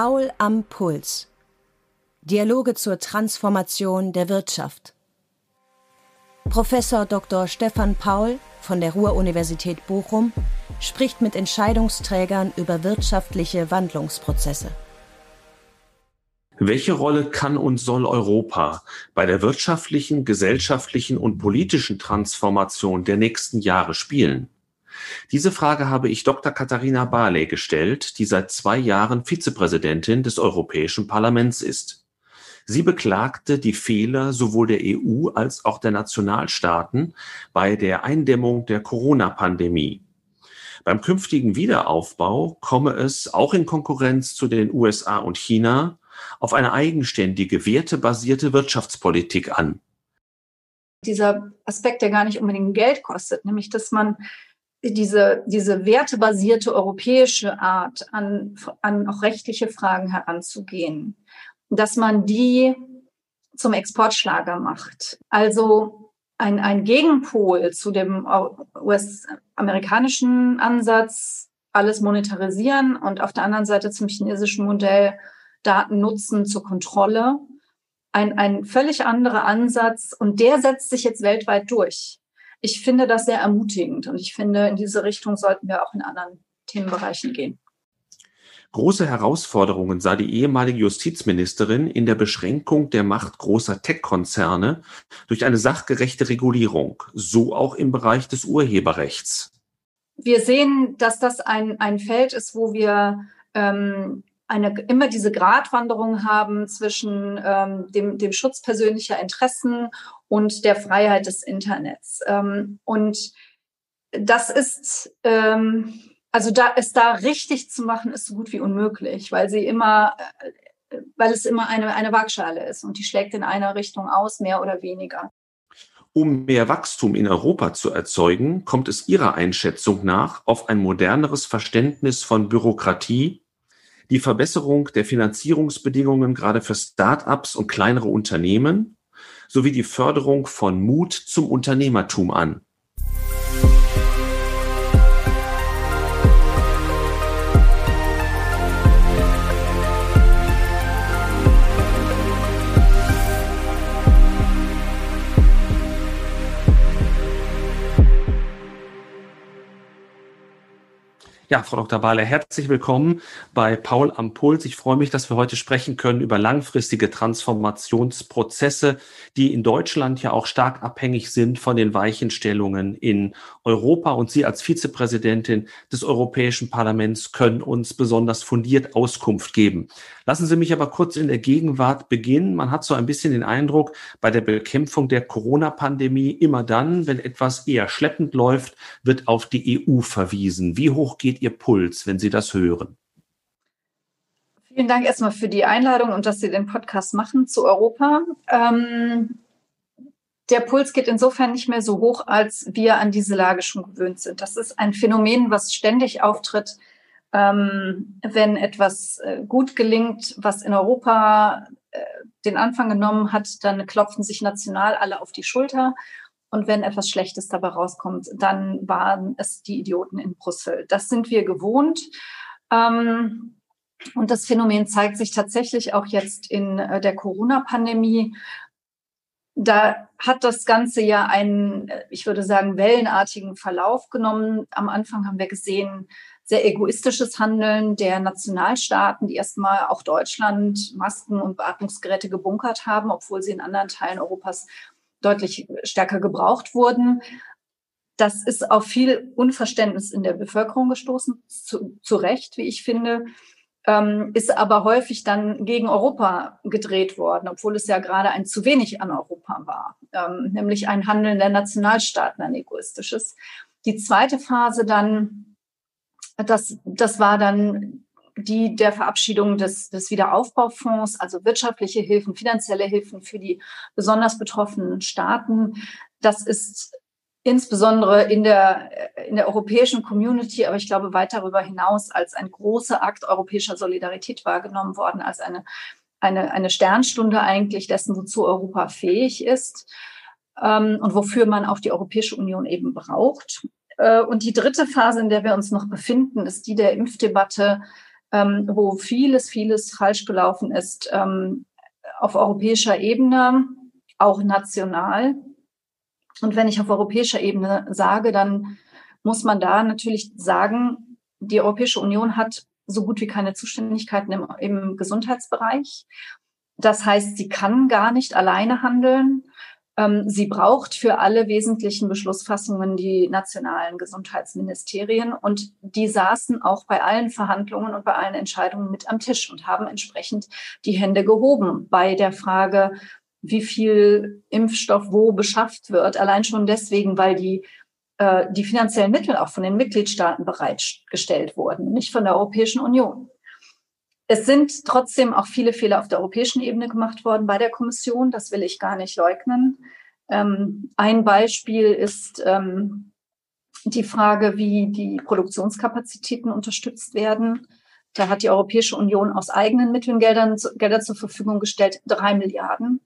Paul am Puls. Dialoge zur Transformation der Wirtschaft. Professor Dr. Stefan Paul von der Ruhr-Universität Bochum spricht mit Entscheidungsträgern über wirtschaftliche Wandlungsprozesse. Welche Rolle kann und soll Europa bei der wirtschaftlichen, gesellschaftlichen und politischen Transformation der nächsten Jahre spielen? Diese Frage habe ich Dr. Katharina Barley gestellt, die seit zwei Jahren Vizepräsidentin des Europäischen Parlaments ist. Sie beklagte die Fehler sowohl der EU als auch der Nationalstaaten bei der Eindämmung der Corona-Pandemie. Beim künftigen Wiederaufbau komme es auch in Konkurrenz zu den USA und China auf eine eigenständige, wertebasierte Wirtschaftspolitik an. Dieser Aspekt, der gar nicht unbedingt Geld kostet, nämlich dass man diese, diese wertebasierte europäische Art, an, an auch rechtliche Fragen heranzugehen, dass man die zum Exportschlager macht. Also ein, ein Gegenpol zu dem US-amerikanischen Ansatz, alles monetarisieren und auf der anderen Seite zum chinesischen Modell Daten nutzen zur Kontrolle. Ein, ein völlig anderer Ansatz und der setzt sich jetzt weltweit durch. Ich finde das sehr ermutigend und ich finde, in diese Richtung sollten wir auch in anderen Themenbereichen gehen. Große Herausforderungen sah die ehemalige Justizministerin in der Beschränkung der Macht großer Tech-Konzerne durch eine sachgerechte Regulierung, so auch im Bereich des Urheberrechts. Wir sehen, dass das ein, ein Feld ist, wo wir ähm, eine, immer diese Gratwanderung haben zwischen ähm, dem, dem Schutz persönlicher Interessen und der Freiheit des Internets. Ähm, und das ist, ähm, also da es da richtig zu machen, ist so gut wie unmöglich, weil sie immer, äh, weil es immer eine, eine Waagschale ist und die schlägt in einer Richtung aus, mehr oder weniger. Um mehr Wachstum in Europa zu erzeugen, kommt es Ihrer Einschätzung nach auf ein moderneres Verständnis von Bürokratie, die Verbesserung der Finanzierungsbedingungen gerade für Start-ups und kleinere Unternehmen sowie die Förderung von Mut zum Unternehmertum an. Ja, Frau Dr. Bahler, herzlich willkommen bei Paul am Puls. Ich freue mich, dass wir heute sprechen können über langfristige Transformationsprozesse, die in Deutschland ja auch stark abhängig sind von den Weichenstellungen in Europa. Und Sie als Vizepräsidentin des Europäischen Parlaments können uns besonders fundiert Auskunft geben. Lassen Sie mich aber kurz in der Gegenwart beginnen. Man hat so ein bisschen den Eindruck, bei der Bekämpfung der Corona-Pandemie immer dann, wenn etwas eher schleppend läuft, wird auf die EU verwiesen. Wie hoch geht Ihr Puls, wenn Sie das hören? Vielen Dank erstmal für die Einladung und dass Sie den Podcast machen zu Europa. Ähm, der Puls geht insofern nicht mehr so hoch, als wir an diese Lage schon gewöhnt sind. Das ist ein Phänomen, was ständig auftritt, ähm, wenn etwas äh, gut gelingt, was in Europa äh, den Anfang genommen hat, dann klopfen sich national alle auf die Schulter und wenn etwas Schlechtes dabei rauskommt, dann waren es die Idioten in Brüssel. Das sind wir gewohnt. Ähm, und das Phänomen zeigt sich tatsächlich auch jetzt in äh, der Corona-Pandemie. Da hat das Ganze ja einen, äh, ich würde sagen, wellenartigen Verlauf genommen. Am Anfang haben wir gesehen, sehr egoistisches Handeln der Nationalstaaten, die erstmal auch Deutschland Masken und Beatmungsgeräte gebunkert haben, obwohl sie in anderen Teilen Europas deutlich stärker gebraucht wurden. Das ist auf viel Unverständnis in der Bevölkerung gestoßen, zu, zu Recht, wie ich finde, ähm, ist aber häufig dann gegen Europa gedreht worden, obwohl es ja gerade ein zu wenig an Europa war, ähm, nämlich ein Handeln der Nationalstaaten, ein egoistisches. Die zweite Phase dann, das, das war dann die der Verabschiedung des, des Wiederaufbaufonds, also wirtschaftliche Hilfen, finanzielle Hilfen für die besonders betroffenen Staaten. Das ist insbesondere in der, in der europäischen Community, aber ich glaube weit darüber hinaus als ein großer Akt europäischer Solidarität wahrgenommen worden, als eine, eine, eine Sternstunde eigentlich dessen, wozu Europa fähig ist ähm, und wofür man auch die Europäische Union eben braucht. Äh, und die dritte Phase, in der wir uns noch befinden, ist die der Impfdebatte ähm, wo vieles, vieles falsch gelaufen ist ähm, auf europäischer Ebene, auch national. Und wenn ich auf europäischer Ebene sage, dann muss man da natürlich sagen, die Europäische Union hat so gut wie keine Zuständigkeiten im, im Gesundheitsbereich. Das heißt, sie kann gar nicht alleine handeln. Ähm, sie braucht für alle wesentlichen Beschlussfassungen die nationalen Gesundheitsministerien und die saßen auch bei allen Verhandlungen und bei allen Entscheidungen mit am Tisch und haben entsprechend die Hände gehoben bei der Frage, wie viel Impfstoff wo beschafft wird. Allein schon deswegen, weil die äh, die finanziellen Mittel auch von den Mitgliedstaaten bereitgestellt wurden, nicht von der Europäischen Union. Es sind trotzdem auch viele Fehler auf der europäischen Ebene gemacht worden bei der Kommission. Das will ich gar nicht leugnen. Ähm, ein Beispiel ist ähm, die Frage, wie die Produktionskapazitäten unterstützt werden. Da hat die Europäische Union aus eigenen Mitteln Geldern, Gelder zur Verfügung gestellt, drei Milliarden.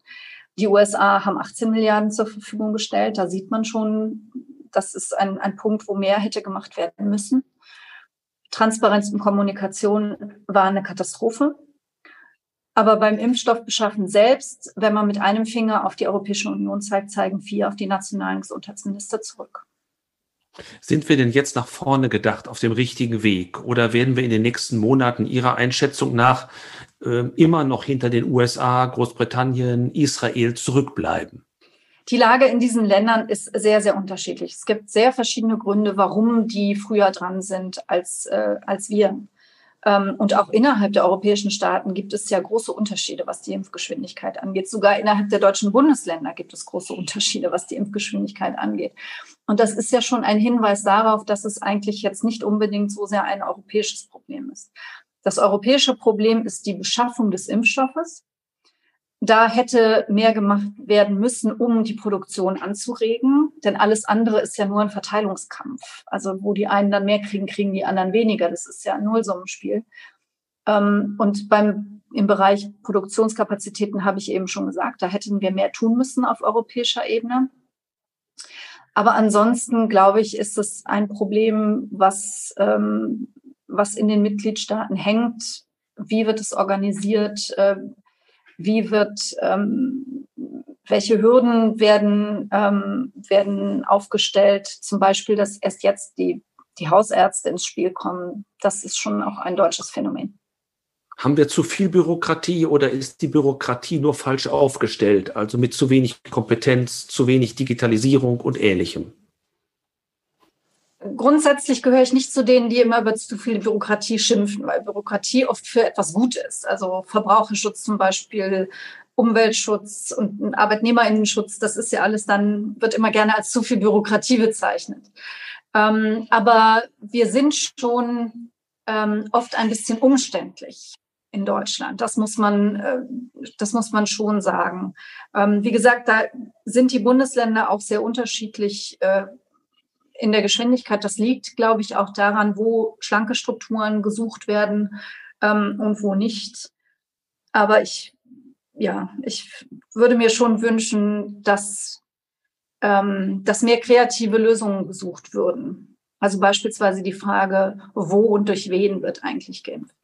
Die USA haben 18 Milliarden zur Verfügung gestellt. Da sieht man schon, das ist ein, ein Punkt, wo mehr hätte gemacht werden müssen. Transparenz und Kommunikation war eine Katastrophe. Aber beim Impfstoffbeschaffen selbst, wenn man mit einem Finger auf die Europäische Union zeigt, zeigen vier auf die nationalen Gesundheitsminister zurück. Sind wir denn jetzt nach vorne gedacht auf dem richtigen Weg oder werden wir in den nächsten Monaten Ihrer Einschätzung nach äh, immer noch hinter den USA, Großbritannien, Israel zurückbleiben? Die Lage in diesen Ländern ist sehr, sehr unterschiedlich. Es gibt sehr verschiedene Gründe, warum die früher dran sind als, äh, als wir. Ähm, und auch innerhalb der europäischen Staaten gibt es ja große Unterschiede, was die Impfgeschwindigkeit angeht. Sogar innerhalb der deutschen Bundesländer gibt es große Unterschiede, was die Impfgeschwindigkeit angeht. Und das ist ja schon ein Hinweis darauf, dass es eigentlich jetzt nicht unbedingt so sehr ein europäisches Problem ist. Das europäische Problem ist die Beschaffung des Impfstoffes da hätte mehr gemacht werden müssen, um die Produktion anzuregen. Denn alles andere ist ja nur ein Verteilungskampf. Also wo die einen dann mehr kriegen, kriegen die anderen weniger. Das ist ja ein Nullsummenspiel. Ähm, und beim, im Bereich Produktionskapazitäten habe ich eben schon gesagt, da hätten wir mehr tun müssen auf europäischer Ebene. Aber ansonsten, glaube ich, ist es ein Problem, was, ähm, was in den Mitgliedstaaten hängt. Wie wird es organisiert? Wie wird, ähm, welche Hürden werden, ähm, werden aufgestellt, zum Beispiel, dass erst jetzt die, die Hausärzte ins Spiel kommen. Das ist schon auch ein deutsches Phänomen. Haben wir zu viel Bürokratie oder ist die Bürokratie nur falsch aufgestellt, also mit zu wenig Kompetenz, zu wenig Digitalisierung und ähnlichem? Grundsätzlich gehöre ich nicht zu denen, die immer über zu viel Bürokratie schimpfen, weil Bürokratie oft für etwas gut ist. Also Verbraucherschutz zum Beispiel, Umweltschutz und Arbeitnehmerinnenschutz, das ist ja alles dann, wird immer gerne als zu viel Bürokratie bezeichnet. Ähm, aber wir sind schon ähm, oft ein bisschen umständlich in Deutschland. Das muss man, äh, das muss man schon sagen. Ähm, wie gesagt, da sind die Bundesländer auch sehr unterschiedlich äh, in der Geschwindigkeit. Das liegt, glaube ich, auch daran, wo schlanke Strukturen gesucht werden ähm, und wo nicht. Aber ich, ja, ich würde mir schon wünschen, dass, ähm, dass mehr kreative Lösungen gesucht würden. Also beispielsweise die Frage, wo und durch wen wird eigentlich geimpft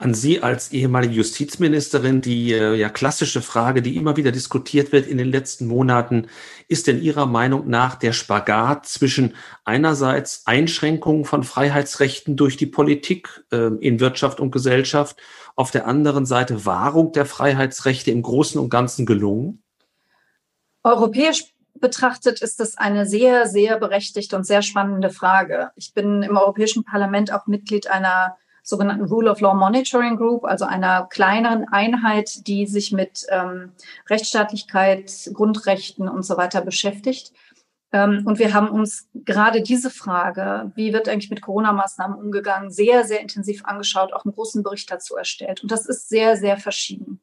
an Sie als ehemalige Justizministerin die äh, ja klassische Frage, die immer wieder diskutiert wird in den letzten Monaten, ist denn Ihrer Meinung nach der Spagat zwischen einerseits Einschränkungen von Freiheitsrechten durch die Politik äh, in Wirtschaft und Gesellschaft, auf der anderen Seite Wahrung der Freiheitsrechte im Großen und Ganzen gelungen? Europäisch betrachtet ist das eine sehr, sehr berechtigte und sehr spannende Frage. Ich bin im Europäischen Parlament auch Mitglied einer sogenannten Rule of Law Monitoring Group, also einer kleineren Einheit, die sich mit ähm, Rechtsstaatlichkeit, Grundrechten und so weiter beschäftigt. Ähm, und wir haben uns gerade diese Frage, wie wird eigentlich mit Corona-Maßnahmen umgegangen, sehr, sehr intensiv angeschaut, auch einen großen Bericht dazu erstellt. Und das ist sehr, sehr verschieden.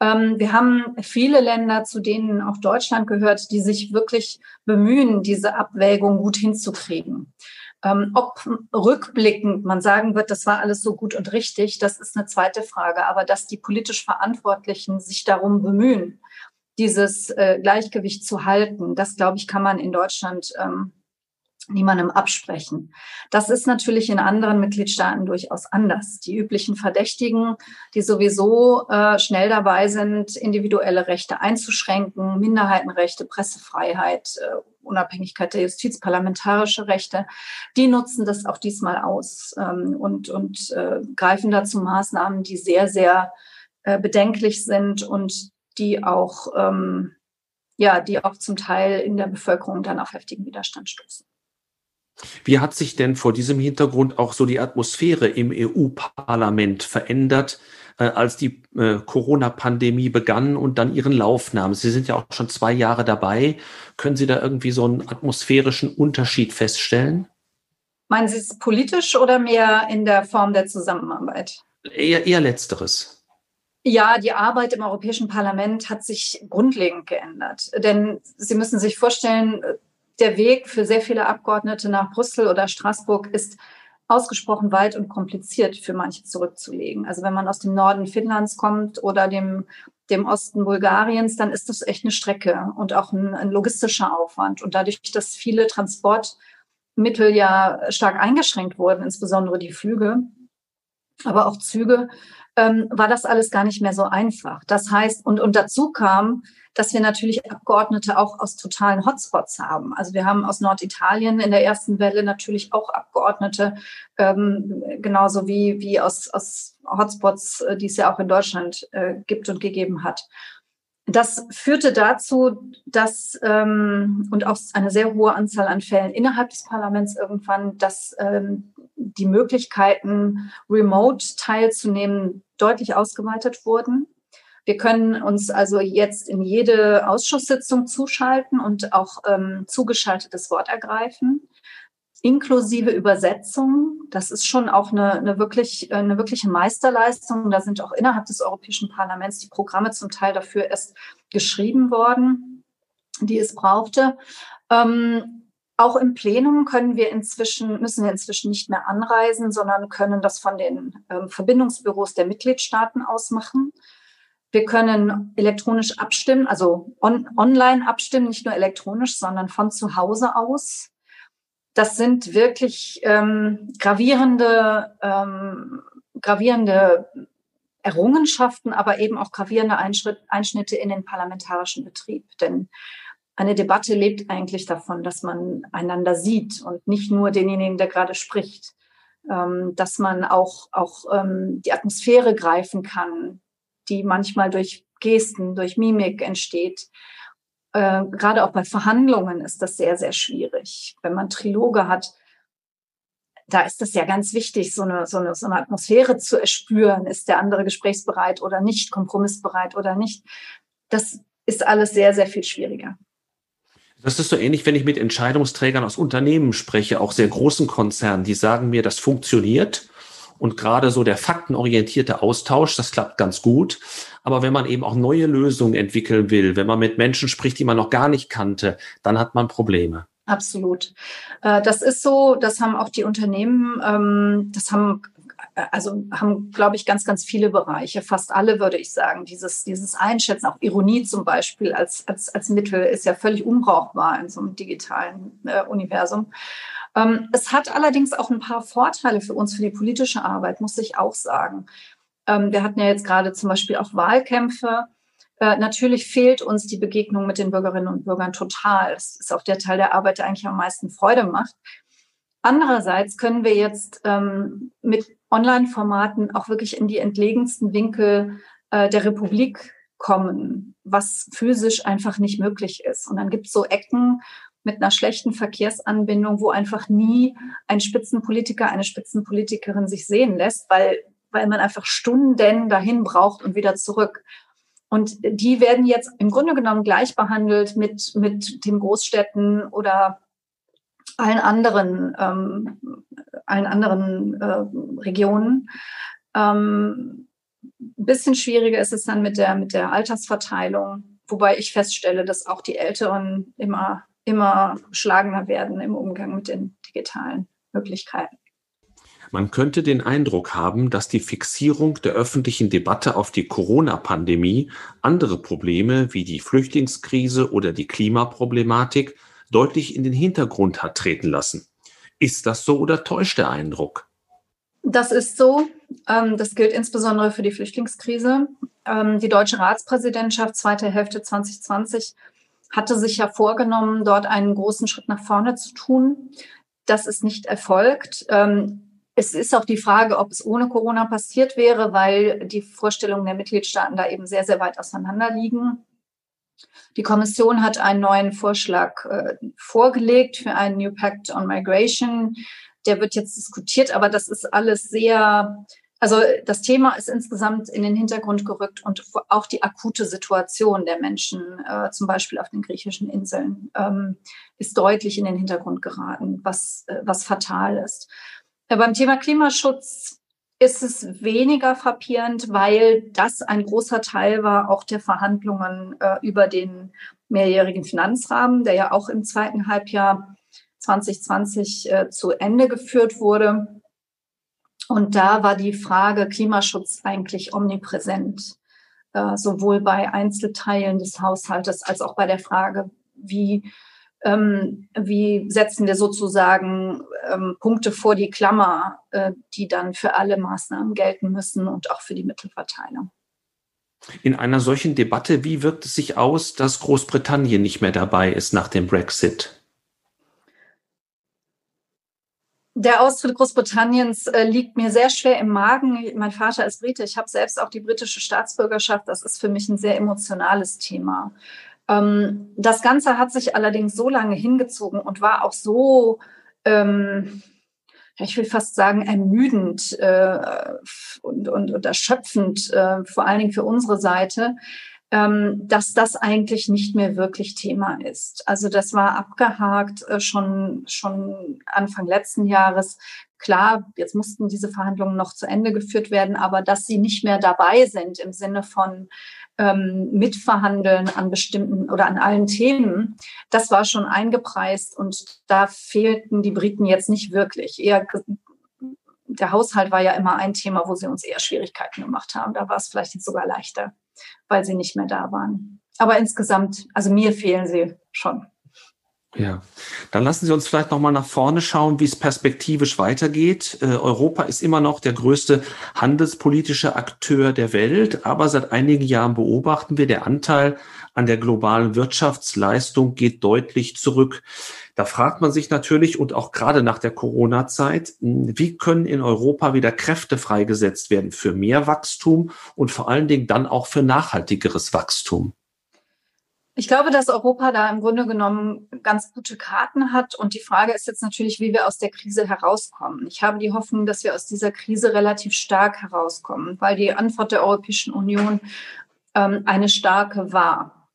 Ähm, wir haben viele Länder, zu denen auch Deutschland gehört, die sich wirklich bemühen, diese Abwägung gut hinzukriegen. Ähm, ob rückblickend man sagen wird, das war alles so gut und richtig, das ist eine zweite Frage. Aber dass die politisch Verantwortlichen sich darum bemühen, dieses äh, Gleichgewicht zu halten, das glaube ich, kann man in Deutschland ähm, niemandem absprechen. Das ist natürlich in anderen Mitgliedstaaten durchaus anders. Die üblichen Verdächtigen, die sowieso äh, schnell dabei sind, individuelle Rechte einzuschränken, Minderheitenrechte, Pressefreiheit, äh, Unabhängigkeit der Justiz, parlamentarische Rechte, die nutzen das auch diesmal aus ähm, und, und äh, greifen dazu Maßnahmen, die sehr, sehr äh, bedenklich sind und die auch ähm, ja, die auch zum Teil in der Bevölkerung dann auf heftigen Widerstand stoßen. Wie hat sich denn vor diesem Hintergrund auch so die Atmosphäre im EU-Parlament verändert, äh, als die äh, Corona-Pandemie begann und dann ihren Lauf nahm? Sie sind ja auch schon zwei Jahre dabei. Können Sie da irgendwie so einen atmosphärischen Unterschied feststellen? Meinen Sie es politisch oder mehr in der Form der Zusammenarbeit? Eher, eher letzteres. Ja, die Arbeit im Europäischen Parlament hat sich grundlegend geändert. Denn Sie müssen sich vorstellen, der Weg für sehr viele Abgeordnete nach Brüssel oder Straßburg ist ausgesprochen weit und kompliziert für manche zurückzulegen. Also wenn man aus dem Norden Finnlands kommt oder dem, dem Osten Bulgariens, dann ist das echt eine Strecke und auch ein, ein logistischer Aufwand. Und dadurch, dass viele Transportmittel ja stark eingeschränkt wurden, insbesondere die Flüge, aber auch Züge, ähm, war das alles gar nicht mehr so einfach. Das heißt, und, und dazu kam, dass wir natürlich Abgeordnete auch aus totalen Hotspots haben. Also wir haben aus Norditalien in der ersten Welle natürlich auch Abgeordnete, ähm, genauso wie, wie aus, aus Hotspots, äh, die es ja auch in Deutschland äh, gibt und gegeben hat. Das führte dazu, dass ähm, und auch eine sehr hohe Anzahl an Fällen innerhalb des Parlaments irgendwann, dass ähm, die Möglichkeiten, remote teilzunehmen, deutlich ausgeweitet wurden. Wir können uns also jetzt in jede Ausschusssitzung zuschalten und auch ähm, zugeschaltetes Wort ergreifen, inklusive Übersetzung. Das ist schon auch eine, eine, wirklich, eine wirkliche Meisterleistung. Da sind auch innerhalb des Europäischen Parlaments die Programme zum Teil dafür erst geschrieben worden, die es brauchte. Ähm, auch im Plenum können wir inzwischen, müssen wir inzwischen nicht mehr anreisen, sondern können das von den ähm, Verbindungsbüros der Mitgliedstaaten aus machen. Wir können elektronisch abstimmen, also on, online abstimmen, nicht nur elektronisch, sondern von zu Hause aus. Das sind wirklich ähm, gravierende, ähm, gravierende Errungenschaften, aber eben auch gravierende Einschnitte in den parlamentarischen Betrieb. Denn eine Debatte lebt eigentlich davon, dass man einander sieht und nicht nur denjenigen, der gerade spricht. Ähm, dass man auch, auch ähm, die Atmosphäre greifen kann, die manchmal durch Gesten, durch Mimik entsteht. Äh, gerade auch bei Verhandlungen ist das sehr, sehr schwierig. Wenn man Triloge hat, da ist es ja ganz wichtig, so eine, so, eine, so eine Atmosphäre zu erspüren. Ist der andere gesprächsbereit oder nicht, kompromissbereit oder nicht? Das ist alles sehr, sehr viel schwieriger. Das ist so ähnlich, wenn ich mit Entscheidungsträgern aus Unternehmen spreche, auch sehr großen Konzernen, die sagen mir, das funktioniert. Und gerade so der faktenorientierte Austausch, das klappt ganz gut. Aber wenn man eben auch neue Lösungen entwickeln will, wenn man mit Menschen spricht, die man noch gar nicht kannte, dann hat man Probleme. Absolut. Äh, das ist so, das haben auch die Unternehmen, ähm, das haben also haben, glaube ich, ganz, ganz viele Bereiche, fast alle würde ich sagen. Dieses, dieses Einschätzen, auch Ironie zum Beispiel als, als, als Mittel ist ja völlig unbrauchbar in so einem digitalen äh, Universum. Ähm, es hat allerdings auch ein paar Vorteile für uns, für die politische Arbeit, muss ich auch sagen. Ähm, wir hatten ja jetzt gerade zum Beispiel auch Wahlkämpfe. Äh, natürlich fehlt uns die Begegnung mit den Bürgerinnen und Bürgern total. Das ist auch der Teil der Arbeit, der eigentlich am meisten Freude macht. Andererseits können wir jetzt ähm, mit Online-Formaten auch wirklich in die entlegensten Winkel äh, der Republik kommen, was physisch einfach nicht möglich ist. Und dann gibt es so Ecken mit einer schlechten Verkehrsanbindung, wo einfach nie ein Spitzenpolitiker, eine Spitzenpolitikerin sich sehen lässt, weil, weil man einfach Stunden dahin braucht und wieder zurück. Und die werden jetzt im Grunde genommen gleich behandelt mit, mit den Großstädten oder allen anderen, ähm, allen anderen äh, Regionen. Ähm, ein bisschen schwieriger ist es dann mit der, mit der Altersverteilung, wobei ich feststelle, dass auch die Älteren immer, immer schlagender werden im Umgang mit den digitalen Möglichkeiten. Man könnte den Eindruck haben, dass die Fixierung der öffentlichen Debatte auf die Corona-Pandemie andere Probleme wie die Flüchtlingskrise oder die Klimaproblematik deutlich in den Hintergrund hat treten lassen. Ist das so oder täuscht der Eindruck? Das ist so. Ähm, das gilt insbesondere für die Flüchtlingskrise. Ähm, die deutsche Ratspräsidentschaft, zweite Hälfte 2020, hatte sich ja vorgenommen, dort einen großen Schritt nach vorne zu tun. Das ist nicht erfolgt. Ähm, es ist auch die Frage, ob es ohne Corona passiert wäre, weil die Vorstellungen der Mitgliedstaaten da eben sehr, sehr weit auseinander liegen. Die Kommission hat einen neuen Vorschlag äh, vorgelegt für einen New Pact on Migration. Der wird jetzt diskutiert, aber das ist alles sehr, also das Thema ist insgesamt in den Hintergrund gerückt und auch die akute Situation der Menschen, äh, zum Beispiel auf den griechischen Inseln, ähm, ist deutlich in den Hintergrund geraten, was, äh, was fatal ist. Ja, beim Thema Klimaschutz ist es weniger frappierend, weil das ein großer Teil war auch der Verhandlungen äh, über den mehrjährigen Finanzrahmen, der ja auch im zweiten Halbjahr 2020 äh, zu Ende geführt wurde. Und da war die Frage Klimaschutz eigentlich omnipräsent, äh, sowohl bei Einzelteilen des Haushaltes als auch bei der Frage, wie ähm, wie setzen wir sozusagen ähm, Punkte vor die Klammer, äh, die dann für alle Maßnahmen gelten müssen und auch für die Mittelverteilung. In einer solchen Debatte, wie wirkt es sich aus, dass Großbritannien nicht mehr dabei ist nach dem Brexit? Der Austritt Großbritanniens äh, liegt mir sehr schwer im Magen. Mein Vater ist Brite. Ich habe selbst auch die britische Staatsbürgerschaft. Das ist für mich ein sehr emotionales Thema. Ähm, das Ganze hat sich allerdings so lange hingezogen und war auch so, ähm, ich will fast sagen, ermüdend äh, und, und, und erschöpfend, äh, vor allen Dingen für unsere Seite, ähm, dass das eigentlich nicht mehr wirklich Thema ist. Also das war abgehakt äh, schon, schon Anfang letzten Jahres. Klar, jetzt mussten diese Verhandlungen noch zu Ende geführt werden, aber dass sie nicht mehr dabei sind im Sinne von ähm, mitverhandeln an bestimmten oder an allen Themen, das war schon eingepreist und da fehlten die Briten jetzt nicht wirklich. Eher der Haushalt war ja immer ein Thema, wo sie uns eher Schwierigkeiten gemacht haben. Da war es vielleicht jetzt sogar leichter, weil sie nicht mehr da waren. Aber insgesamt, also mir fehlen sie schon. Ja, dann lassen Sie uns vielleicht noch mal nach vorne schauen, wie es perspektivisch weitergeht. Äh, Europa ist immer noch der größte handelspolitische Akteur der Welt, aber seit einigen Jahren beobachten wir, der Anteil an der globalen Wirtschaftsleistung geht deutlich zurück. Da fragt man sich natürlich und auch gerade nach der Corona-Zeit, hm, wie können in Europa wieder Kräfte freigesetzt werden für mehr Wachstum und vor allen Dingen dann auch für nachhaltigeres Wachstum? Ich glaube, dass Europa da im Grunde genommen ganz gute Karten hat. Und die Frage ist jetzt natürlich, wie wir aus der Krise herauskommen. Ich habe die Hoffnung, dass wir aus dieser Krise relativ stark herauskommen, weil die Antwort der Europäischen Union ähm, eine starke war.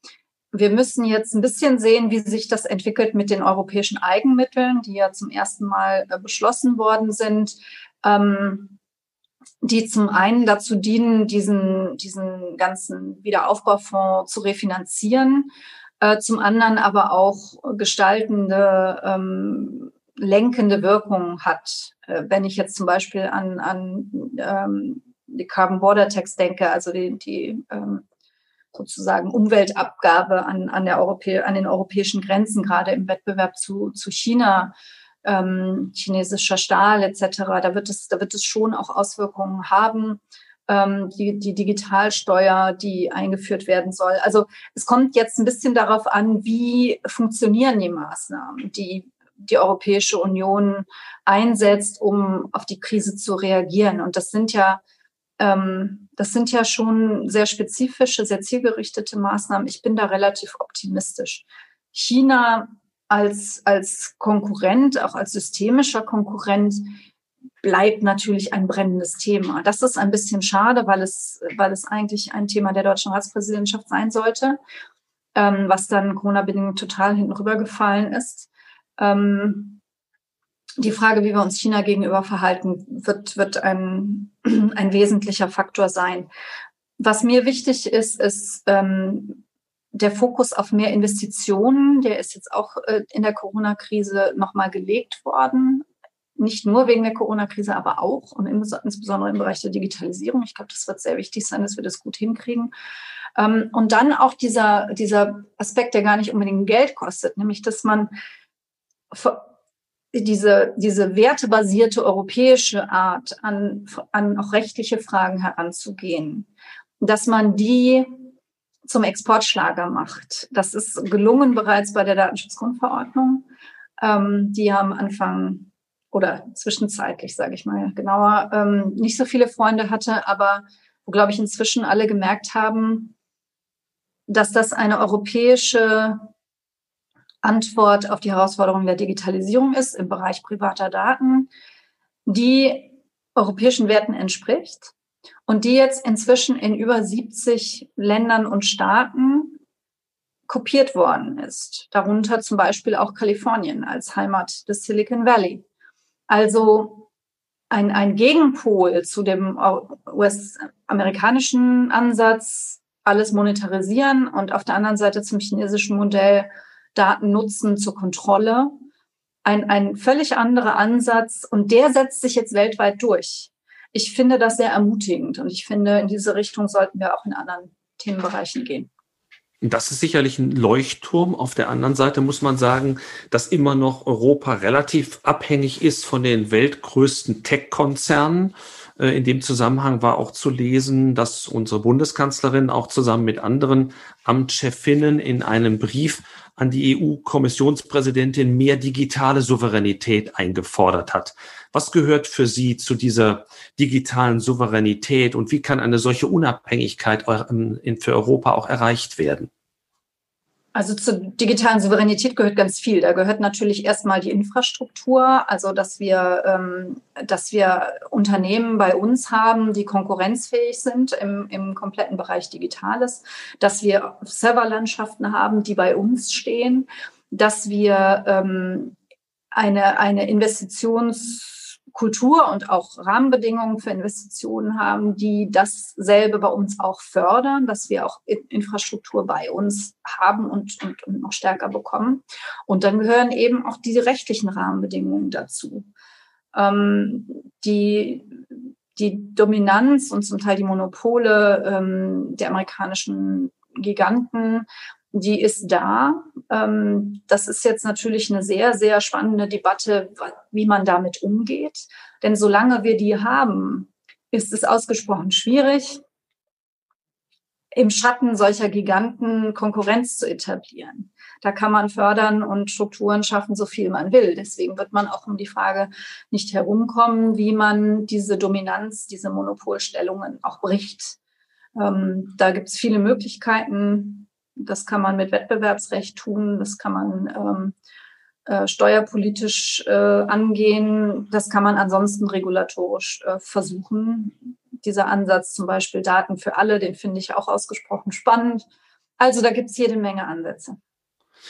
Wir müssen jetzt ein bisschen sehen, wie sich das entwickelt mit den europäischen Eigenmitteln, die ja zum ersten Mal äh, beschlossen worden sind. Ähm, die zum einen dazu dienen, diesen, diesen ganzen Wiederaufbaufonds zu refinanzieren, äh, zum anderen aber auch gestaltende, ähm, lenkende Wirkung hat. Äh, wenn ich jetzt zum Beispiel an, an ähm, die Carbon Border Tax denke, also die, die ähm, sozusagen Umweltabgabe an, an, der Europä an den europäischen Grenzen, gerade im Wettbewerb zu, zu China, ähm, chinesischer Stahl etc. Da wird es, da wird es schon auch Auswirkungen haben. Ähm, die, die Digitalsteuer, die eingeführt werden soll. Also es kommt jetzt ein bisschen darauf an, wie funktionieren die Maßnahmen, die die Europäische Union einsetzt, um auf die Krise zu reagieren. Und das sind ja ähm, das sind ja schon sehr spezifische, sehr zielgerichtete Maßnahmen. Ich bin da relativ optimistisch. China als, als Konkurrent, auch als systemischer Konkurrent, bleibt natürlich ein brennendes Thema. Das ist ein bisschen schade, weil es, weil es eigentlich ein Thema der deutschen Ratspräsidentschaft sein sollte, ähm, was dann Corona-bedingt total hinten rübergefallen ist. Ähm, die Frage, wie wir uns China gegenüber verhalten, wird, wird ein, ein wesentlicher Faktor sein. Was mir wichtig ist, ist, ähm, der Fokus auf mehr Investitionen, der ist jetzt auch äh, in der Corona-Krise nochmal gelegt worden. nicht nur wegen der Corona-Krise, aber auch und insbesondere im Bereich der Digitalisierung. Ich glaube, das wird sehr wichtig sein, dass wir das gut hinkriegen. Ähm, und dann auch dieser, dieser Aspekt, der gar nicht unbedingt Geld kostet, nämlich dass man diese, diese wertebasierte europäische Art an, an auch rechtliche Fragen heranzugehen, dass man die zum Exportschlager macht. Das ist gelungen bereits bei der Datenschutzgrundverordnung, ähm, die am Anfang oder zwischenzeitlich, sage ich mal genauer, ähm, nicht so viele Freunde hatte, aber wo, glaube ich, inzwischen alle gemerkt haben, dass das eine europäische Antwort auf die Herausforderungen der Digitalisierung ist im Bereich privater Daten, die europäischen Werten entspricht und die jetzt inzwischen in über 70 Ländern und Staaten kopiert worden ist. Darunter zum Beispiel auch Kalifornien als Heimat des Silicon Valley. Also ein, ein Gegenpol zu dem US-amerikanischen Ansatz, alles monetarisieren und auf der anderen Seite zum chinesischen Modell Daten nutzen zur Kontrolle. Ein, ein völlig anderer Ansatz und der setzt sich jetzt weltweit durch. Ich finde das sehr ermutigend und ich finde, in diese Richtung sollten wir auch in anderen Themenbereichen gehen. Das ist sicherlich ein Leuchtturm. Auf der anderen Seite muss man sagen, dass immer noch Europa relativ abhängig ist von den weltgrößten Tech-Konzernen. Äh, in dem Zusammenhang war auch zu lesen, dass unsere Bundeskanzlerin auch zusammen mit anderen Amtschefinnen in einem Brief an die EU-Kommissionspräsidentin mehr digitale Souveränität eingefordert hat. Was gehört für Sie zu dieser digitalen Souveränität und wie kann eine solche Unabhängigkeit ähm, für Europa auch erreicht werden? Also zur digitalen Souveränität gehört ganz viel. Da gehört natürlich erstmal die Infrastruktur, also dass wir, ähm, dass wir Unternehmen bei uns haben, die konkurrenzfähig sind im, im kompletten Bereich Digitales, dass wir Serverlandschaften haben, die bei uns stehen, dass wir ähm, eine, eine Investitions Kultur und auch Rahmenbedingungen für Investitionen haben, die dasselbe bei uns auch fördern, dass wir auch Infrastruktur bei uns haben und, und, und noch stärker bekommen. Und dann gehören eben auch die rechtlichen Rahmenbedingungen dazu. Ähm, die, die Dominanz und zum Teil die Monopole ähm, der amerikanischen Giganten die ist da. Ähm, das ist jetzt natürlich eine sehr, sehr spannende Debatte, wie man damit umgeht. Denn solange wir die haben, ist es ausgesprochen schwierig, im Schatten solcher Giganten Konkurrenz zu etablieren. Da kann man fördern und Strukturen schaffen, so viel man will. Deswegen wird man auch um die Frage nicht herumkommen, wie man diese Dominanz, diese Monopolstellungen auch bricht. Ähm, da gibt es viele Möglichkeiten. Das kann man mit Wettbewerbsrecht tun, das kann man ähm, äh, steuerpolitisch äh, angehen, das kann man ansonsten regulatorisch äh, versuchen. Dieser Ansatz zum Beispiel Daten für alle, den finde ich auch ausgesprochen spannend. Also da gibt es jede Menge Ansätze.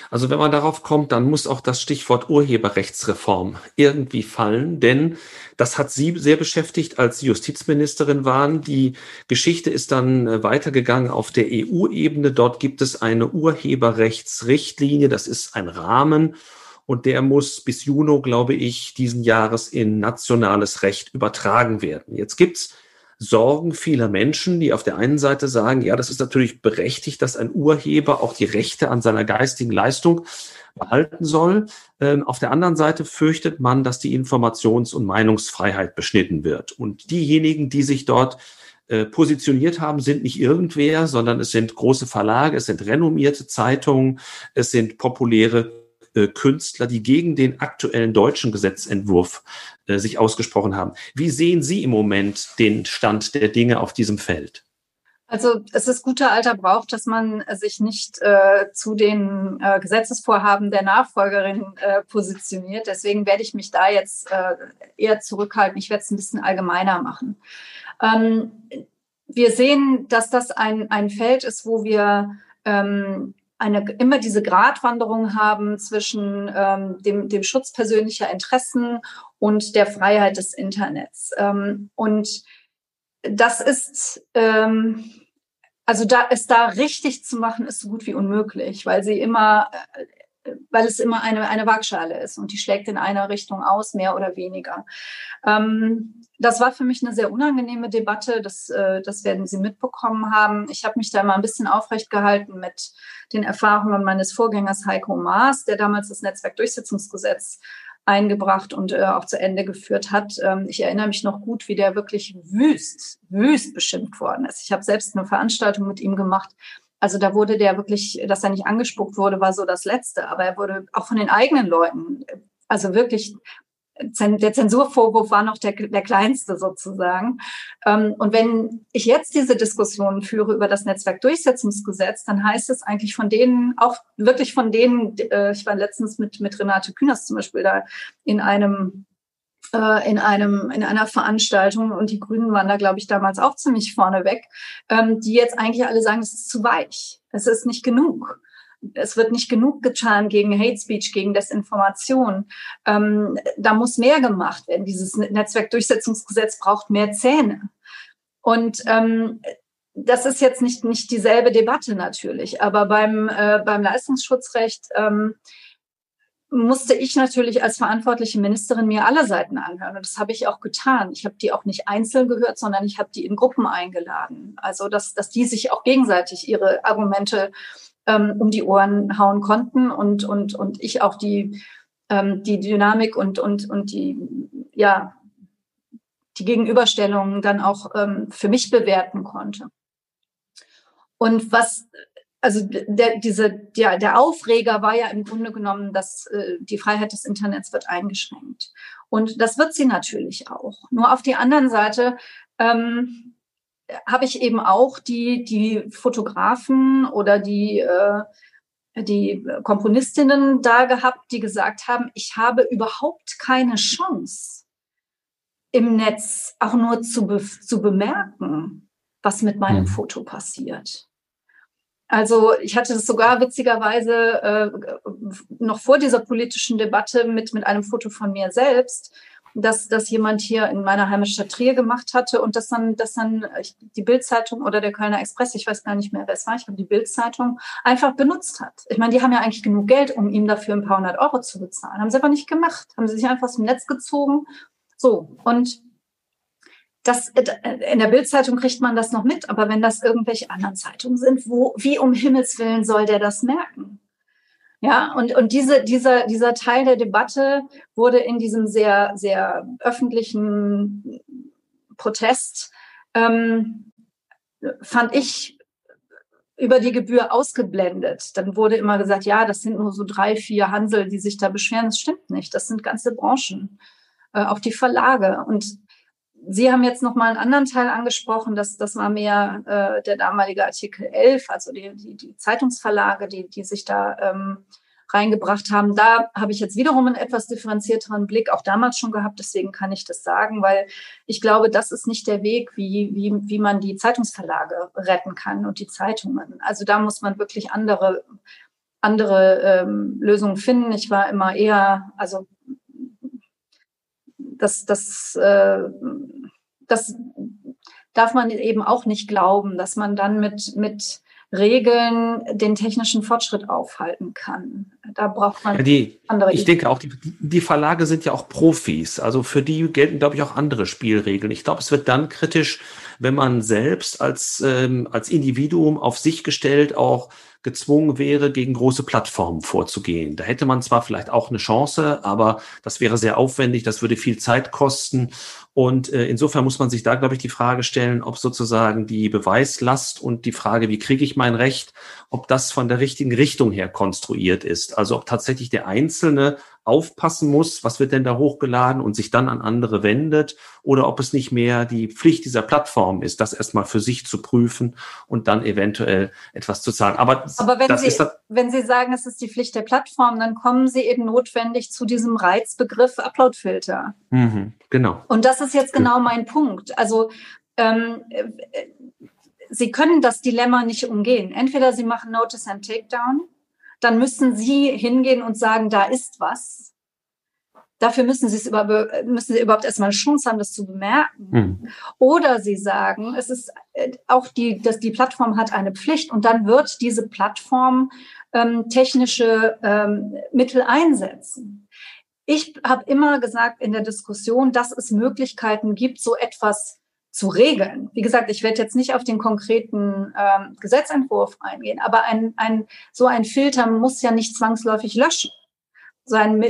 Also wenn man darauf kommt, dann muss auch das Stichwort Urheberrechtsreform irgendwie fallen, denn das hat Sie sehr beschäftigt, als Sie Justizministerin waren. Die Geschichte ist dann äh, weitergegangen auf der EU-Ebene. Dort gibt es eine Urheberrechtsrichtlinie, das ist ein Rahmen und der muss bis Juni, glaube ich, diesen Jahres in nationales Recht übertragen werden. Jetzt gibt's Sorgen vieler Menschen, die auf der einen Seite sagen, ja, das ist natürlich berechtigt, dass ein Urheber auch die Rechte an seiner geistigen Leistung behalten soll. Ähm, auf der anderen Seite fürchtet man, dass die Informations- und Meinungsfreiheit beschnitten wird. Und diejenigen, die sich dort äh, positioniert haben, sind nicht irgendwer, sondern es sind große Verlage, es sind renommierte Zeitungen, es sind populäre äh, Künstler, die gegen den aktuellen deutschen Gesetzentwurf äh, sich ausgesprochen haben. Wie sehen Sie im Moment den Stand der Dinge auf diesem Feld? Also es ist guter alter Brauch, dass man sich nicht äh, zu den äh, Gesetzesvorhaben der Nachfolgerin äh, positioniert. Deswegen werde ich mich da jetzt äh, eher zurückhalten. Ich werde es ein bisschen allgemeiner machen. Ähm, wir sehen, dass das ein, ein Feld ist, wo wir ähm, eine, immer diese Gratwanderung haben zwischen ähm, dem, dem Schutz persönlicher Interessen und der Freiheit des Internets. Ähm, und das ist, ähm, also da es da richtig zu machen, ist so gut wie unmöglich, weil sie immer, weil es immer eine, eine Waagschale ist und die schlägt in einer Richtung aus, mehr oder weniger. Ähm, das war für mich eine sehr unangenehme Debatte, das, äh, das werden Sie mitbekommen haben. Ich habe mich da mal ein bisschen aufrecht gehalten mit den Erfahrungen meines Vorgängers Heiko Maas, der damals das Netzwerkdurchsetzungsgesetz eingebracht und äh, auch zu Ende geführt hat. Ähm, ich erinnere mich noch gut, wie der wirklich wüst, wüst beschimpft worden ist. Ich habe selbst eine Veranstaltung mit ihm gemacht. Also da wurde der wirklich, dass er nicht angespuckt wurde, war so das Letzte. Aber er wurde auch von den eigenen Leuten, also wirklich der Zensurvorwurf war noch der, der kleinste sozusagen. Ähm, und wenn ich jetzt diese Diskussion führe über das Netzwerkdurchsetzungsgesetz, dann heißt es eigentlich von denen, auch wirklich von denen, äh, ich war letztens mit, mit Renate Künast zum Beispiel da in einem äh, in einem in einer Veranstaltung und die Grünen waren da glaube ich damals auch ziemlich vorneweg, ähm, die jetzt eigentlich alle sagen, es ist zu weich, es ist nicht genug es wird nicht genug getan gegen Hate Speech, gegen Desinformation. Ähm, da muss mehr gemacht werden. Dieses Netzwerkdurchsetzungsgesetz braucht mehr Zähne. Und ähm, das ist jetzt nicht, nicht dieselbe Debatte natürlich, aber beim, äh, beim Leistungsschutzrecht ähm, musste ich natürlich als verantwortliche Ministerin mir alle Seiten anhören. Und das habe ich auch getan. Ich habe die auch nicht einzeln gehört, sondern ich habe die in Gruppen eingeladen. Also, dass, dass die sich auch gegenseitig ihre Argumente ähm, um die Ohren hauen konnten und, und, und ich auch die, ähm, die Dynamik und, und, und die, ja, die Gegenüberstellungen dann auch ähm, für mich bewerten konnte. Und was, also der, diese, der, der Aufreger war ja im Grunde genommen, dass äh, die Freiheit des Internets wird eingeschränkt. Und das wird sie natürlich auch. Nur auf die anderen Seite ähm, habe ich eben auch die, die Fotografen oder die, äh, die Komponistinnen da gehabt, die gesagt haben, ich habe überhaupt keine Chance im Netz auch nur zu, be zu bemerken, was mit meinem mhm. Foto passiert. Also ich hatte das sogar witzigerweise äh, noch vor dieser politischen Debatte mit, mit einem Foto von mir selbst, dass das jemand hier in meiner Heimatstadt Trier gemacht hatte und dass dann, dass dann die Bildzeitung oder der Kölner Express, ich weiß gar nicht mehr, wer es war, ich glaube die Bildzeitung einfach benutzt hat. Ich meine, die haben ja eigentlich genug Geld, um ihm dafür ein paar hundert Euro zu bezahlen. Haben sie aber nicht gemacht, haben sie sich einfach aus dem Netz gezogen. So und das, in der Bildzeitung kriegt man das noch mit, aber wenn das irgendwelche anderen Zeitungen sind, wo, wie um Himmels Willen soll der das merken? Ja, und, und diese, dieser, dieser Teil der Debatte wurde in diesem sehr, sehr öffentlichen Protest, ähm, fand ich, über die Gebühr ausgeblendet. Dann wurde immer gesagt, ja, das sind nur so drei, vier Hansel, die sich da beschweren. Das stimmt nicht. Das sind ganze Branchen, äh, auch die Verlage. Und Sie haben jetzt noch mal einen anderen Teil angesprochen, dass das war mehr äh, der damalige Artikel 11, also die, die, die Zeitungsverlage, die, die sich da ähm, reingebracht haben. Da habe ich jetzt wiederum einen etwas differenzierteren Blick, auch damals schon gehabt, deswegen kann ich das sagen, weil ich glaube, das ist nicht der Weg, wie, wie, wie man die Zeitungsverlage retten kann und die Zeitungen. Also da muss man wirklich andere, andere ähm, Lösungen finden. Ich war immer eher, also das, das, äh, das darf man eben auch nicht glauben, dass man dann mit, mit Regeln den technischen Fortschritt aufhalten kann. Da braucht man ja, die, andere. Ich denke auch, die, die Verlage sind ja auch Profis. Also für die gelten, glaube ich, auch andere Spielregeln. Ich glaube, es wird dann kritisch, wenn man selbst als, ähm, als Individuum auf sich gestellt auch gezwungen wäre, gegen große Plattformen vorzugehen. Da hätte man zwar vielleicht auch eine Chance, aber das wäre sehr aufwendig, das würde viel Zeit kosten. Und äh, insofern muss man sich da, glaube ich, die Frage stellen, ob sozusagen die Beweislast und die Frage, wie kriege ich mein Recht, ob das von der richtigen Richtung her konstruiert ist. Also ob tatsächlich der Einzelne aufpassen muss, was wird denn da hochgeladen und sich dann an andere wendet oder ob es nicht mehr die Pflicht dieser Plattform ist, das erstmal für sich zu prüfen und dann eventuell etwas zu zahlen. Aber, Aber wenn, Sie, wenn Sie sagen, es ist die Pflicht der Plattform, dann kommen Sie eben notwendig zu diesem Reizbegriff Uploadfilter. Mhm, genau. Und das ist jetzt genau mein Punkt. Also ähm, Sie können das Dilemma nicht umgehen. Entweder Sie machen Notice and Takedown dann müssen Sie hingehen und sagen, da ist was. Dafür müssen sie es über, müssen sie überhaupt erstmal eine Chance haben, das zu bemerken. Mhm. Oder sie sagen, es ist äh, auch die, dass die Plattform hat eine Pflicht und dann wird diese Plattform ähm, technische ähm, Mittel einsetzen. Ich habe immer gesagt in der Diskussion, dass es Möglichkeiten gibt, so etwas zu regeln. Wie gesagt, ich werde jetzt nicht auf den konkreten ähm, Gesetzentwurf eingehen, aber ein, ein, so ein Filter muss ja nicht zwangsläufig löschen. So ein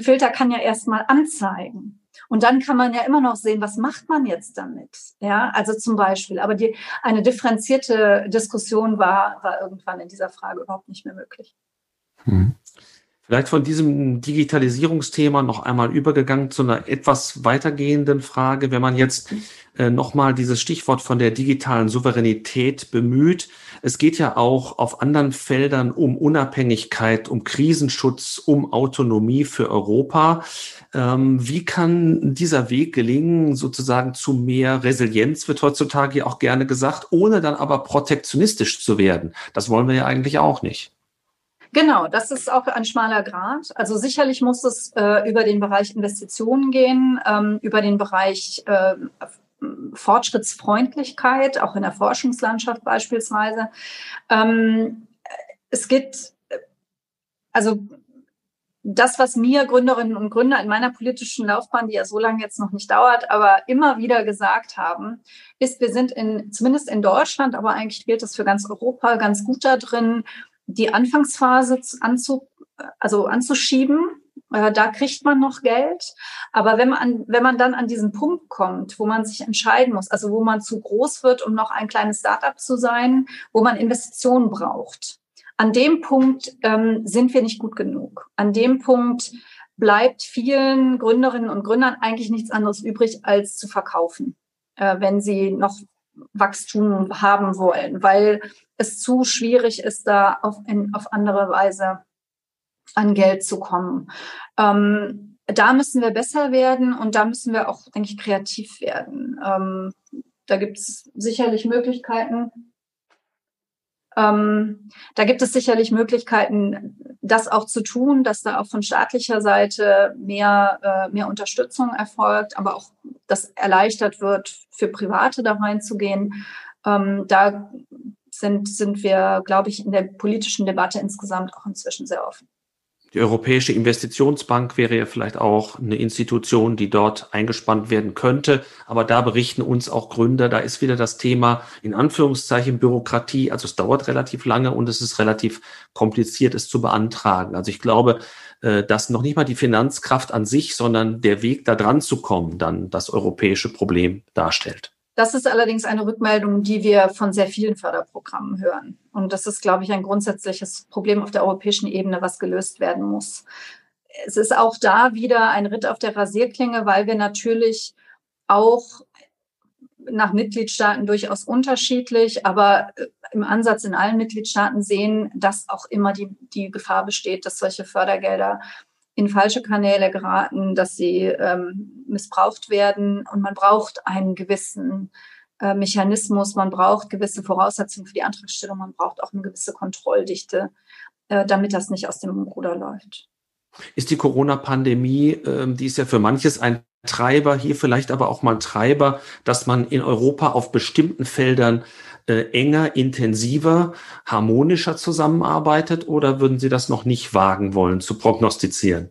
Filter kann ja erstmal anzeigen. Und dann kann man ja immer noch sehen, was macht man jetzt damit? Ja, also zum Beispiel. Aber die, eine differenzierte Diskussion war, war irgendwann in dieser Frage überhaupt nicht mehr möglich. Hm. Vielleicht von diesem Digitalisierungsthema noch einmal übergegangen zu einer etwas weitergehenden Frage. Wenn man jetzt äh, nochmal dieses Stichwort von der digitalen Souveränität bemüht. Es geht ja auch auf anderen Feldern um Unabhängigkeit, um Krisenschutz, um Autonomie für Europa. Ähm, wie kann dieser Weg gelingen, sozusagen zu mehr Resilienz, wird heutzutage auch gerne gesagt, ohne dann aber protektionistisch zu werden? Das wollen wir ja eigentlich auch nicht. Genau, das ist auch ein schmaler Grad. Also sicherlich muss es äh, über den Bereich Investitionen gehen, ähm, über den Bereich äh, Fortschrittsfreundlichkeit, auch in der Forschungslandschaft beispielsweise. Ähm, es geht, also das, was mir Gründerinnen und Gründer in meiner politischen Laufbahn, die ja so lange jetzt noch nicht dauert, aber immer wieder gesagt haben, ist, wir sind in, zumindest in Deutschland, aber eigentlich gilt das für ganz Europa, ganz gut da drin, die Anfangsphase anzu, also anzuschieben. Äh, da kriegt man noch Geld. Aber wenn man, wenn man dann an diesen Punkt kommt, wo man sich entscheiden muss, also wo man zu groß wird, um noch ein kleines Startup zu sein, wo man Investitionen braucht, an dem Punkt ähm, sind wir nicht gut genug. An dem Punkt bleibt vielen Gründerinnen und Gründern eigentlich nichts anderes übrig, als zu verkaufen, äh, wenn sie noch Wachstum haben wollen, weil es zu schwierig ist, da auf, in, auf andere Weise an Geld zu kommen. Ähm, da müssen wir besser werden und da müssen wir auch, denke ich, kreativ werden. Ähm, da gibt es sicherlich Möglichkeiten. Ähm, da gibt es sicherlich Möglichkeiten, das auch zu tun, dass da auch von staatlicher Seite mehr, äh, mehr Unterstützung erfolgt, aber auch das erleichtert wird, für Private da reinzugehen. Ähm, da sind, sind wir, glaube ich, in der politischen Debatte insgesamt auch inzwischen sehr offen. Die Europäische Investitionsbank wäre ja vielleicht auch eine Institution, die dort eingespannt werden könnte. Aber da berichten uns auch Gründer, da ist wieder das Thema in Anführungszeichen Bürokratie. Also es dauert relativ lange und es ist relativ kompliziert, es zu beantragen. Also ich glaube, äh, dass noch nicht mal die Finanzkraft an sich, sondern der Weg da dran zu kommen, dann das europäische Problem darstellt. Das ist allerdings eine Rückmeldung, die wir von sehr vielen Förderprogrammen hören. Und das ist, glaube ich, ein grundsätzliches Problem auf der europäischen Ebene, was gelöst werden muss. Es ist auch da wieder ein Ritt auf der Rasierklinge, weil wir natürlich auch nach Mitgliedstaaten durchaus unterschiedlich, aber äh, im Ansatz in allen Mitgliedstaaten sehen, dass auch immer die, die Gefahr besteht, dass solche Fördergelder in falsche Kanäle geraten, dass sie ähm, missbraucht werden. Und man braucht einen gewissen äh, Mechanismus, man braucht gewisse Voraussetzungen für die Antragstellung, man braucht auch eine gewisse Kontrolldichte, äh, damit das nicht aus dem Ruder läuft. Ist die Corona-Pandemie, äh, die ist ja für manches ein Treiber, hier vielleicht aber auch mal Treiber, dass man in Europa auf bestimmten Feldern äh, enger, intensiver, harmonischer zusammenarbeitet oder würden Sie das noch nicht wagen wollen zu prognostizieren?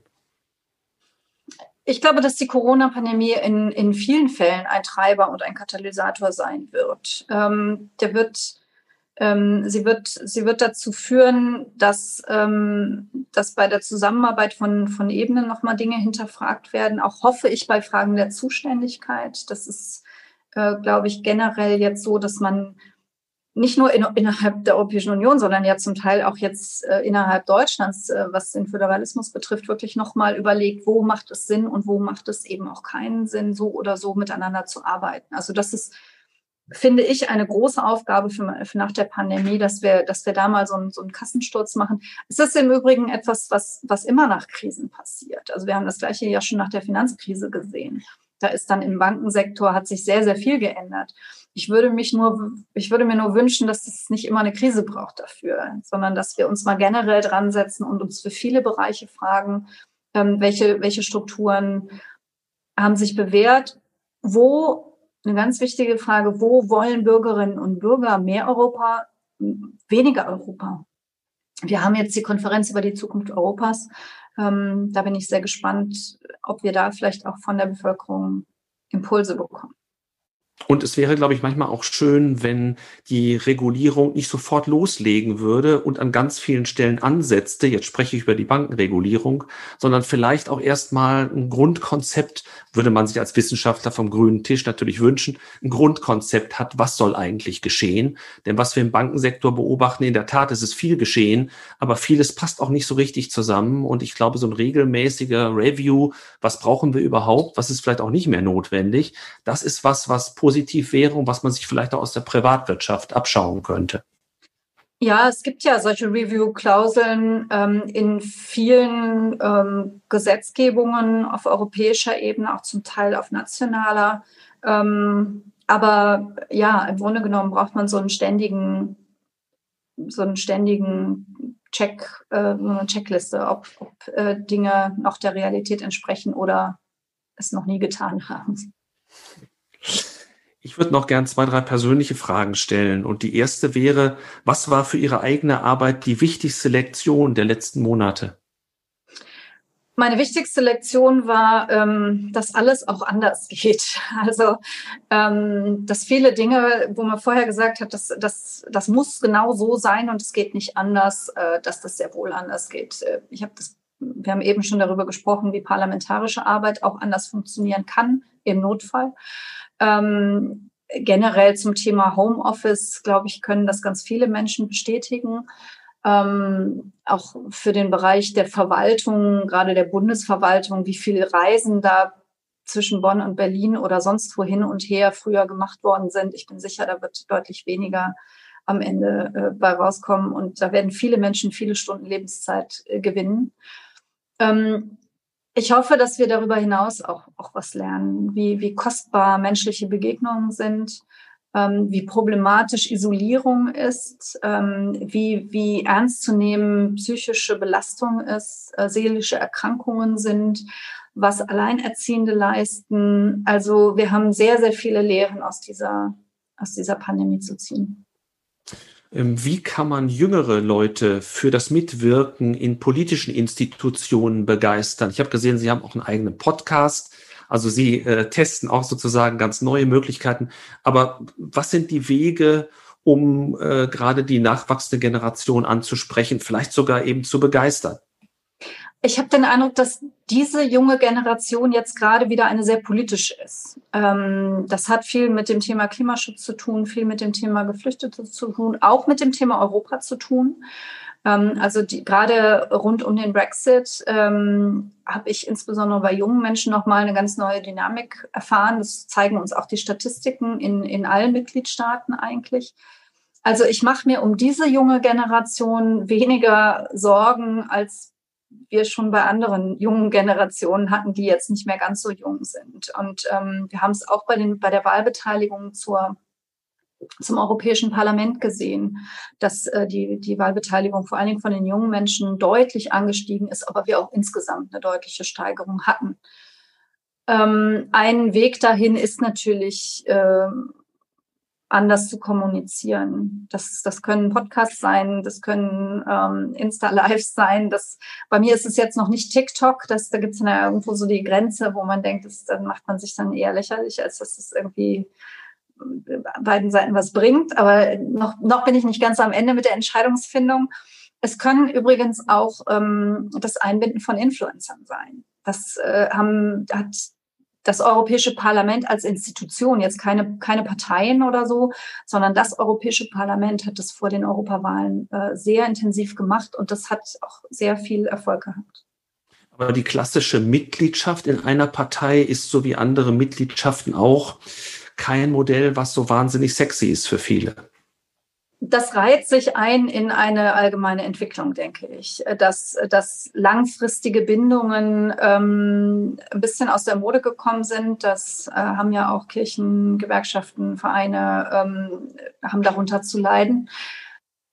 Ich glaube, dass die Corona-Pandemie in, in vielen Fällen ein Treiber und ein Katalysator sein wird. Ähm, der wird ähm, sie, wird, sie wird dazu führen, dass, ähm, dass bei der Zusammenarbeit von, von Ebenen nochmal Dinge hinterfragt werden. Auch hoffe ich bei Fragen der Zuständigkeit. Das ist, äh, glaube ich, generell jetzt so, dass man nicht nur in, innerhalb der Europäischen Union, sondern ja zum Teil auch jetzt äh, innerhalb Deutschlands, äh, was den Föderalismus betrifft, wirklich nochmal überlegt, wo macht es Sinn und wo macht es eben auch keinen Sinn, so oder so miteinander zu arbeiten. Also das ist, finde ich, eine große Aufgabe für, für nach der Pandemie, dass wir, dass wir da mal so einen, so einen Kassensturz machen. Es ist im Übrigen etwas, was, was immer nach Krisen passiert. Also wir haben das Gleiche ja schon nach der Finanzkrise gesehen. Da ist dann im Bankensektor hat sich sehr, sehr viel geändert. Ich würde mich nur, ich würde mir nur wünschen, dass es nicht immer eine Krise braucht dafür, sondern dass wir uns mal generell dran setzen und uns für viele Bereiche fragen, ähm, welche, welche Strukturen haben sich bewährt, wo, eine ganz wichtige Frage, wo wollen Bürgerinnen und Bürger mehr Europa, weniger Europa? Wir haben jetzt die Konferenz über die Zukunft Europas. Ähm, da bin ich sehr gespannt, ob wir da vielleicht auch von der Bevölkerung Impulse bekommen. Und es wäre, glaube ich, manchmal auch schön, wenn die Regulierung nicht sofort loslegen würde und an ganz vielen Stellen ansetzte. Jetzt spreche ich über die Bankenregulierung, sondern vielleicht auch erstmal ein Grundkonzept, würde man sich als Wissenschaftler vom grünen Tisch natürlich wünschen, ein Grundkonzept hat, was soll eigentlich geschehen. Denn was wir im Bankensektor beobachten, in der Tat ist es viel geschehen, aber vieles passt auch nicht so richtig zusammen. Und ich glaube, so ein regelmäßiger Review, was brauchen wir überhaupt, was ist vielleicht auch nicht mehr notwendig, das ist was, was positiv positiv wäre und was man sich vielleicht auch aus der Privatwirtschaft abschauen könnte? Ja, es gibt ja solche Review-Klauseln ähm, in vielen ähm, Gesetzgebungen auf europäischer Ebene, auch zum Teil auf nationaler. Ähm, aber ja, im Grunde genommen braucht man so einen ständigen, so einen ständigen Check, äh, eine Checkliste, ob, ob äh, Dinge noch der Realität entsprechen oder es noch nie getan haben. Ich würde noch gern zwei, drei persönliche Fragen stellen. Und die erste wäre, was war für Ihre eigene Arbeit die wichtigste Lektion der letzten Monate? Meine wichtigste Lektion war, ähm, dass alles auch anders geht. Also, ähm, dass viele Dinge, wo man vorher gesagt hat, dass, dass, das muss genau so sein und es geht nicht anders, äh, dass das sehr wohl anders geht. Äh, ich habe das, wir haben eben schon darüber gesprochen, wie parlamentarische Arbeit auch anders funktionieren kann im Notfall. Ähm, generell zum Thema Homeoffice, glaube ich, können das ganz viele Menschen bestätigen. Ähm, auch für den Bereich der Verwaltung, gerade der Bundesverwaltung, wie viele Reisen da zwischen Bonn und Berlin oder sonst wo hin und her früher gemacht worden sind. Ich bin sicher, da wird deutlich weniger am Ende äh, bei rauskommen und da werden viele Menschen viele Stunden Lebenszeit äh, gewinnen. Ähm, ich hoffe, dass wir darüber hinaus auch, auch was lernen, wie, wie kostbar menschliche Begegnungen sind, ähm, wie problematisch Isolierung ist, ähm, wie, wie ernst zu nehmen psychische Belastung ist, äh, seelische Erkrankungen sind, was Alleinerziehende leisten. Also wir haben sehr, sehr viele Lehren aus dieser, aus dieser Pandemie zu ziehen. Ähm, wie kann man jüngere Leute für das Mitwirken in politischen Institutionen begeistern? Ich habe gesehen, Sie haben auch einen eigenen Podcast. Also Sie äh, testen auch sozusagen ganz neue Möglichkeiten. Aber was sind die Wege, um äh, gerade die nachwachsende Generation anzusprechen, vielleicht sogar eben zu begeistern? Ich habe den Eindruck, dass diese junge Generation jetzt gerade wieder eine sehr politische ist. Ähm, das hat viel mit dem Thema Klimaschutz zu tun, viel mit dem Thema Geflüchtete zu tun, auch mit dem Thema Europa zu tun. Ähm, also die, gerade rund um den Brexit ähm, habe ich insbesondere bei jungen Menschen nochmal eine ganz neue Dynamik erfahren. Das zeigen uns auch die Statistiken in, in allen Mitgliedstaaten eigentlich. Also ich mache mir um diese junge Generation weniger Sorgen als wir schon bei anderen jungen Generationen hatten, die jetzt nicht mehr ganz so jung sind. Und ähm, wir haben es auch bei, den, bei der Wahlbeteiligung zur, zum Europäischen Parlament gesehen, dass äh, die, die Wahlbeteiligung vor allen Dingen von den jungen Menschen deutlich angestiegen ist, aber wir auch insgesamt eine deutliche Steigerung hatten. Ähm, ein Weg dahin ist natürlich, ähm, anders zu kommunizieren. Das, das können Podcasts sein, das können ähm, Insta-Lives sein. Das, bei mir ist es jetzt noch nicht TikTok, das, da gibt es ja irgendwo so die Grenze, wo man denkt, das, dann macht man sich dann eher lächerlich, als dass es irgendwie äh, beiden Seiten was bringt. Aber noch, noch bin ich nicht ganz am Ende mit der Entscheidungsfindung. Es können übrigens auch ähm, das Einbinden von Influencern sein. Das äh, haben, hat das Europäische Parlament als Institution, jetzt keine, keine Parteien oder so, sondern das Europäische Parlament hat das vor den Europawahlen äh, sehr intensiv gemacht und das hat auch sehr viel Erfolg gehabt. Aber die klassische Mitgliedschaft in einer Partei ist so wie andere Mitgliedschaften auch kein Modell, was so wahnsinnig sexy ist für viele das reiht sich ein in eine allgemeine Entwicklung, denke ich, dass, dass langfristige Bindungen ähm, ein bisschen aus der Mode gekommen sind. Das äh, haben ja auch Kirchen, Gewerkschaften, Vereine, ähm, haben darunter zu leiden.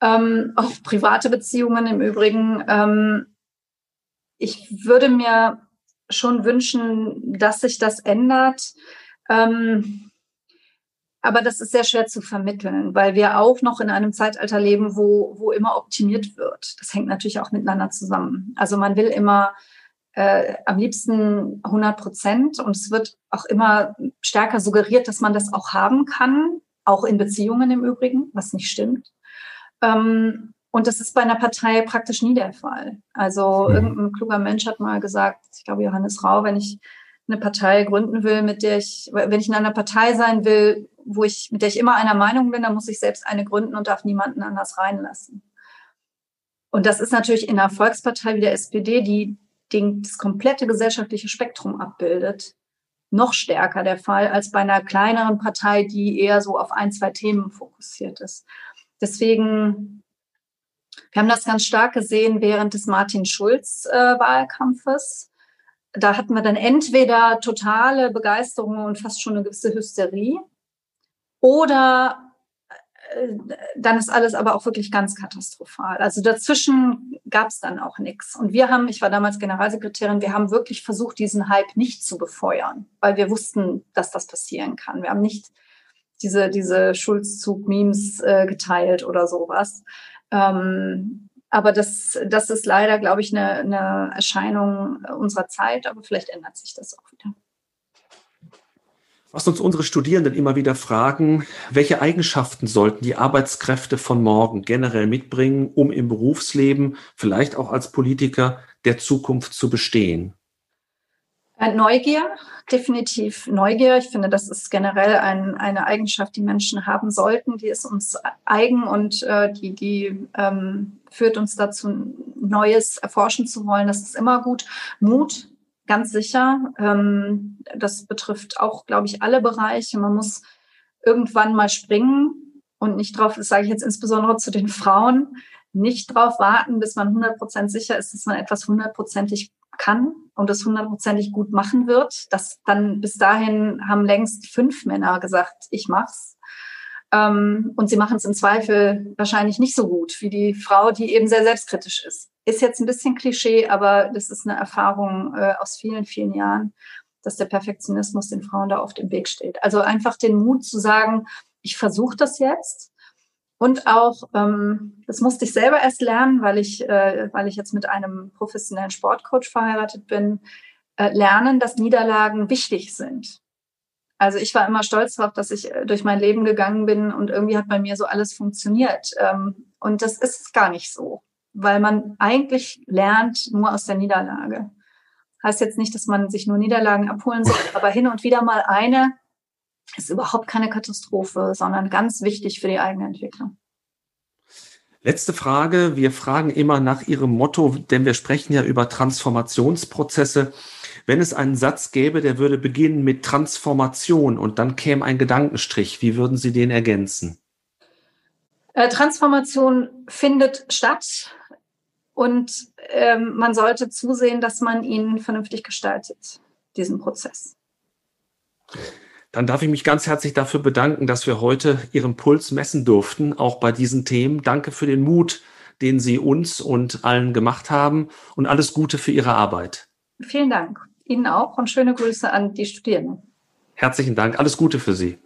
Ähm, auch private Beziehungen im Übrigen. Ähm, ich würde mir schon wünschen, dass sich das ändert. Ähm, aber das ist sehr schwer zu vermitteln, weil wir auch noch in einem Zeitalter leben, wo, wo immer optimiert wird. Das hängt natürlich auch miteinander zusammen. Also man will immer äh, am liebsten 100 Prozent und es wird auch immer stärker suggeriert, dass man das auch haben kann, auch in Beziehungen im Übrigen, was nicht stimmt. Ähm, und das ist bei einer Partei praktisch nie der Fall. Also mhm. irgendein kluger Mensch hat mal gesagt, ich glaube Johannes Rau, wenn ich eine Partei gründen will, mit der ich, wenn ich in einer Partei sein will, wo ich, mit der ich immer einer Meinung bin, dann muss ich selbst eine gründen und darf niemanden anders reinlassen. Und das ist natürlich in einer Volkspartei wie der SPD, die das komplette gesellschaftliche Spektrum abbildet, noch stärker der Fall als bei einer kleineren Partei, die eher so auf ein, zwei Themen fokussiert ist. Deswegen, wir haben das ganz stark gesehen während des Martin Schulz-Wahlkampfes. Äh, da hatten wir dann entweder totale Begeisterung und fast schon eine gewisse Hysterie oder äh, dann ist alles aber auch wirklich ganz katastrophal. Also dazwischen gab es dann auch nichts. Und wir haben, ich war damals Generalsekretärin, wir haben wirklich versucht, diesen Hype nicht zu befeuern, weil wir wussten, dass das passieren kann. Wir haben nicht diese, diese Schulzzug-Memes äh, geteilt oder sowas. Ähm, aber das, das ist leider, glaube ich, eine, eine Erscheinung unserer Zeit, aber vielleicht ändert sich das auch wieder. Was uns unsere Studierenden immer wieder fragen, welche Eigenschaften sollten die Arbeitskräfte von morgen generell mitbringen, um im Berufsleben, vielleicht auch als Politiker der Zukunft zu bestehen? Äh, Neugier, definitiv Neugier. Ich finde, das ist generell ein, eine Eigenschaft, die Menschen haben sollten. Die ist uns eigen und äh, die, die ähm, führt uns dazu, Neues erforschen zu wollen. Das ist immer gut. Mut, ganz sicher. Ähm, das betrifft auch, glaube ich, alle Bereiche. Man muss irgendwann mal springen und nicht drauf, das sage ich jetzt insbesondere zu den Frauen, nicht drauf warten, bis man 100% sicher ist, dass man etwas hundertprozentig kann und das hundertprozentig gut machen wird. Das dann bis dahin haben längst fünf Männer gesagt, ich mach's. Ähm, und sie machen es im Zweifel wahrscheinlich nicht so gut wie die Frau, die eben sehr selbstkritisch ist. Ist jetzt ein bisschen Klischee, aber das ist eine Erfahrung äh, aus vielen, vielen Jahren, dass der Perfektionismus den Frauen da oft im Weg steht. Also einfach den Mut zu sagen, ich versuche das jetzt. Und auch, ähm, das musste ich selber erst lernen, weil ich, äh, weil ich jetzt mit einem professionellen Sportcoach verheiratet bin, äh, lernen, dass Niederlagen wichtig sind. Also ich war immer stolz darauf, dass ich äh, durch mein Leben gegangen bin und irgendwie hat bei mir so alles funktioniert. Ähm, und das ist gar nicht so weil man eigentlich lernt nur aus der Niederlage. Heißt jetzt nicht, dass man sich nur Niederlagen abholen soll, aber hin und wieder mal eine ist überhaupt keine Katastrophe, sondern ganz wichtig für die eigene Entwicklung. Letzte Frage. Wir fragen immer nach Ihrem Motto, denn wir sprechen ja über Transformationsprozesse. Wenn es einen Satz gäbe, der würde beginnen mit Transformation und dann käme ein Gedankenstrich, wie würden Sie den ergänzen? Äh, Transformation findet statt und ähm, man sollte zusehen, dass man ihn vernünftig gestaltet, diesen Prozess. Dann darf ich mich ganz herzlich dafür bedanken, dass wir heute Ihren Puls messen durften, auch bei diesen Themen. Danke für den Mut, den Sie uns und allen gemacht haben und alles Gute für Ihre Arbeit. Vielen Dank. Ihnen auch und schöne Grüße an die Studierenden. Herzlichen Dank. Alles Gute für Sie.